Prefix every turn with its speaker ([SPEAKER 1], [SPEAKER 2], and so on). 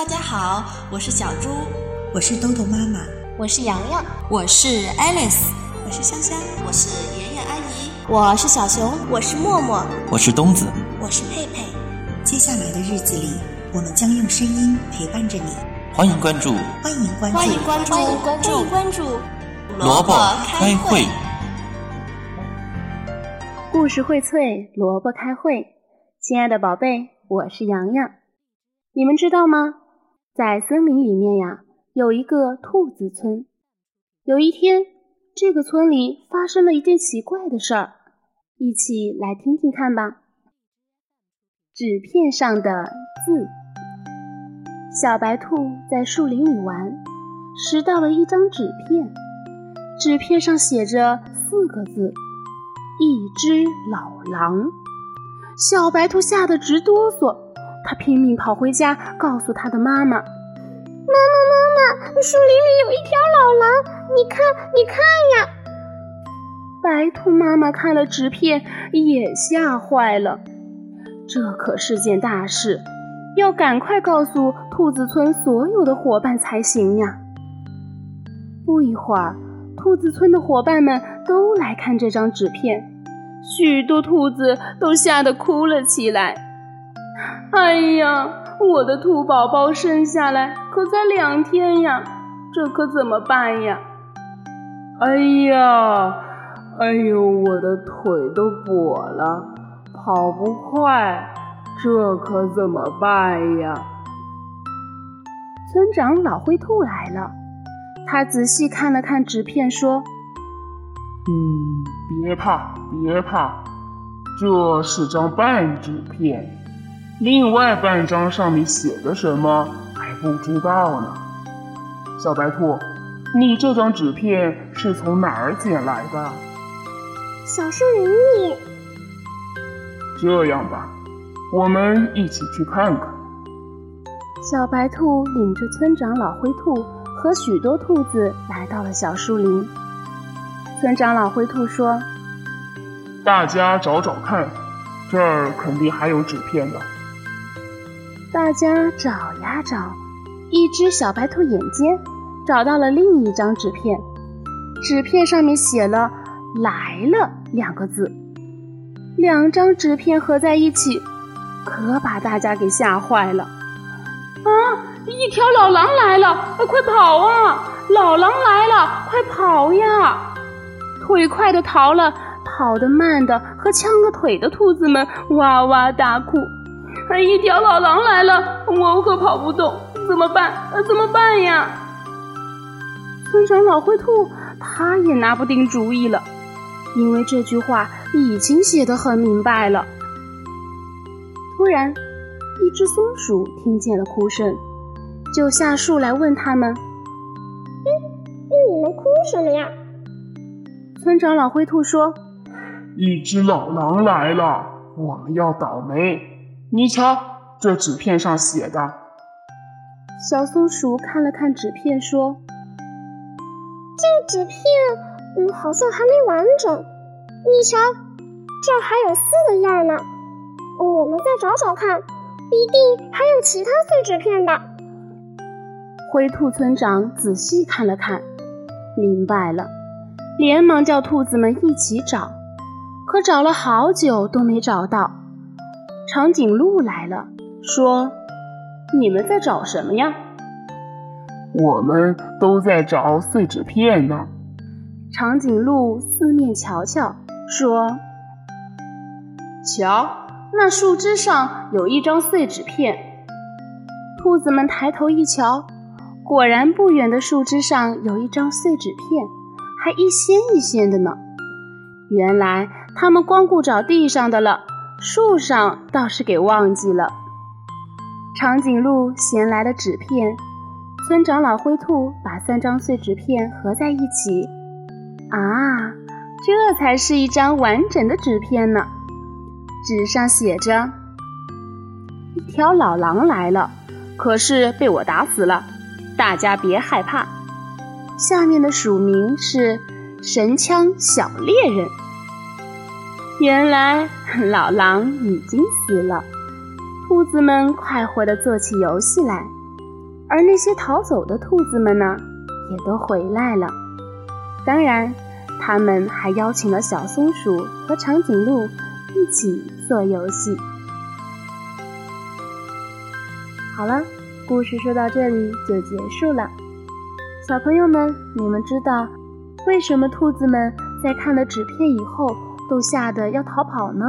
[SPEAKER 1] 大家好，我是小猪，
[SPEAKER 2] 我是豆豆妈妈，
[SPEAKER 3] 我是洋洋，
[SPEAKER 4] 我是 Alice，
[SPEAKER 5] 我是香香，
[SPEAKER 6] 我是妍妍阿姨，
[SPEAKER 3] 我是小熊，
[SPEAKER 7] 我是默默，
[SPEAKER 8] 我是东子，
[SPEAKER 9] 我是佩佩。
[SPEAKER 2] 接下来的日子里，我们将用声音陪伴着你。
[SPEAKER 8] 欢迎关注，
[SPEAKER 2] 欢迎关注，
[SPEAKER 3] 欢迎关注，
[SPEAKER 7] 欢迎关注，关注。
[SPEAKER 8] 萝卜开会，
[SPEAKER 10] 故事荟萃，萝卜开会。亲爱的宝贝，我是洋洋。你们知道吗？在森林里面呀，有一个兔子村。有一天，这个村里发生了一件奇怪的事儿，一起来听听看吧。纸片上的字。小白兔在树林里玩，拾到了一张纸片，纸片上写着四个字：“一只老狼。”小白兔吓得直哆嗦，它拼命跑回家，告诉他的妈妈：“妈妈，
[SPEAKER 11] 妈妈，树林里有一条老狼，你看，你看呀！”
[SPEAKER 10] 白兔妈妈看了纸片，也吓坏了。这可是件大事，要赶快告诉兔子村所有的伙伴才行呀！不一会儿，兔子村的伙伴们都来看这张纸片，许多兔子都吓得哭了起来。哎呀，我的兔宝宝生下来可才两天呀，这可怎么办呀？哎呀，哎呦，我的腿都跛了。跑不快，这可怎么办呀？村长老灰兔来了，他仔细看了看纸片，说：“
[SPEAKER 12] 嗯，别怕，别怕，这是张半纸片，另外半张上面写的什么还不知道呢。小白兔，你这张纸片是从哪儿捡来的？
[SPEAKER 11] 小树林里。”
[SPEAKER 12] 这样吧，我们一起去看看。
[SPEAKER 10] 小白兔领着村长老灰兔和许多兔子来到了小树林。村长老灰兔说：“
[SPEAKER 12] 大家找找看，这儿肯定还有纸片的。”
[SPEAKER 10] 大家找呀找，一只小白兔眼尖，找到了另一张纸片，纸片上面写了“来了”两个字。两张纸片合在一起，可把大家给吓坏了！啊，一条老狼来了！快跑啊！老狼来了，快跑呀！腿快的逃了，跑得慢的和呛了腿的兔子们哇哇大哭。一条老狼来了，我可跑不动，怎么办？怎么办呀？村长老灰兔他也拿不定主意了，因为这句话。已经写得很明白了。突然，一只松鼠听见了哭声，就下树来问他们：“
[SPEAKER 11] 哎，你们哭什么呀？”
[SPEAKER 10] 村长老灰兔说：“
[SPEAKER 12] 一只老狼来了，我们要倒霉。你瞧，这纸片上写的。”
[SPEAKER 10] 小松鼠看了看纸片，说：“
[SPEAKER 11] 这纸片，嗯，好像还没完整。”你瞧，这儿还有四个印呢。我们再找找看，一定还有其他碎纸片的。
[SPEAKER 10] 灰兔村长仔细看了看，明白了，连忙叫兔子们一起找。可找了好久都没找到。长颈鹿来了，说：“你们在找什么呀？”
[SPEAKER 12] 我们都在找碎纸片呢。
[SPEAKER 10] 长颈鹿四面瞧瞧。说：“瞧，那树枝上有一张碎纸片。”兔子们抬头一瞧，果然不远的树枝上有一张碎纸片，还一掀一掀的呢。原来他们光顾找地上的了，树上倒是给忘记了。长颈鹿衔来了纸片，村长老灰兔把三张碎纸片合在一起，啊！这才是一张完整的纸片呢。纸上写着：“一条老狼来了，可是被我打死了。大家别害怕。”下面的署名是“神枪小猎人”。原来老狼已经死了。兔子们快活地做起游戏来。而那些逃走的兔子们呢，也都回来了。当然，他们还邀请了小松鼠和长颈鹿一起做游戏。好了，故事说到这里就结束了。小朋友们，你们知道为什么兔子们在看了纸片以后都吓得要逃跑呢？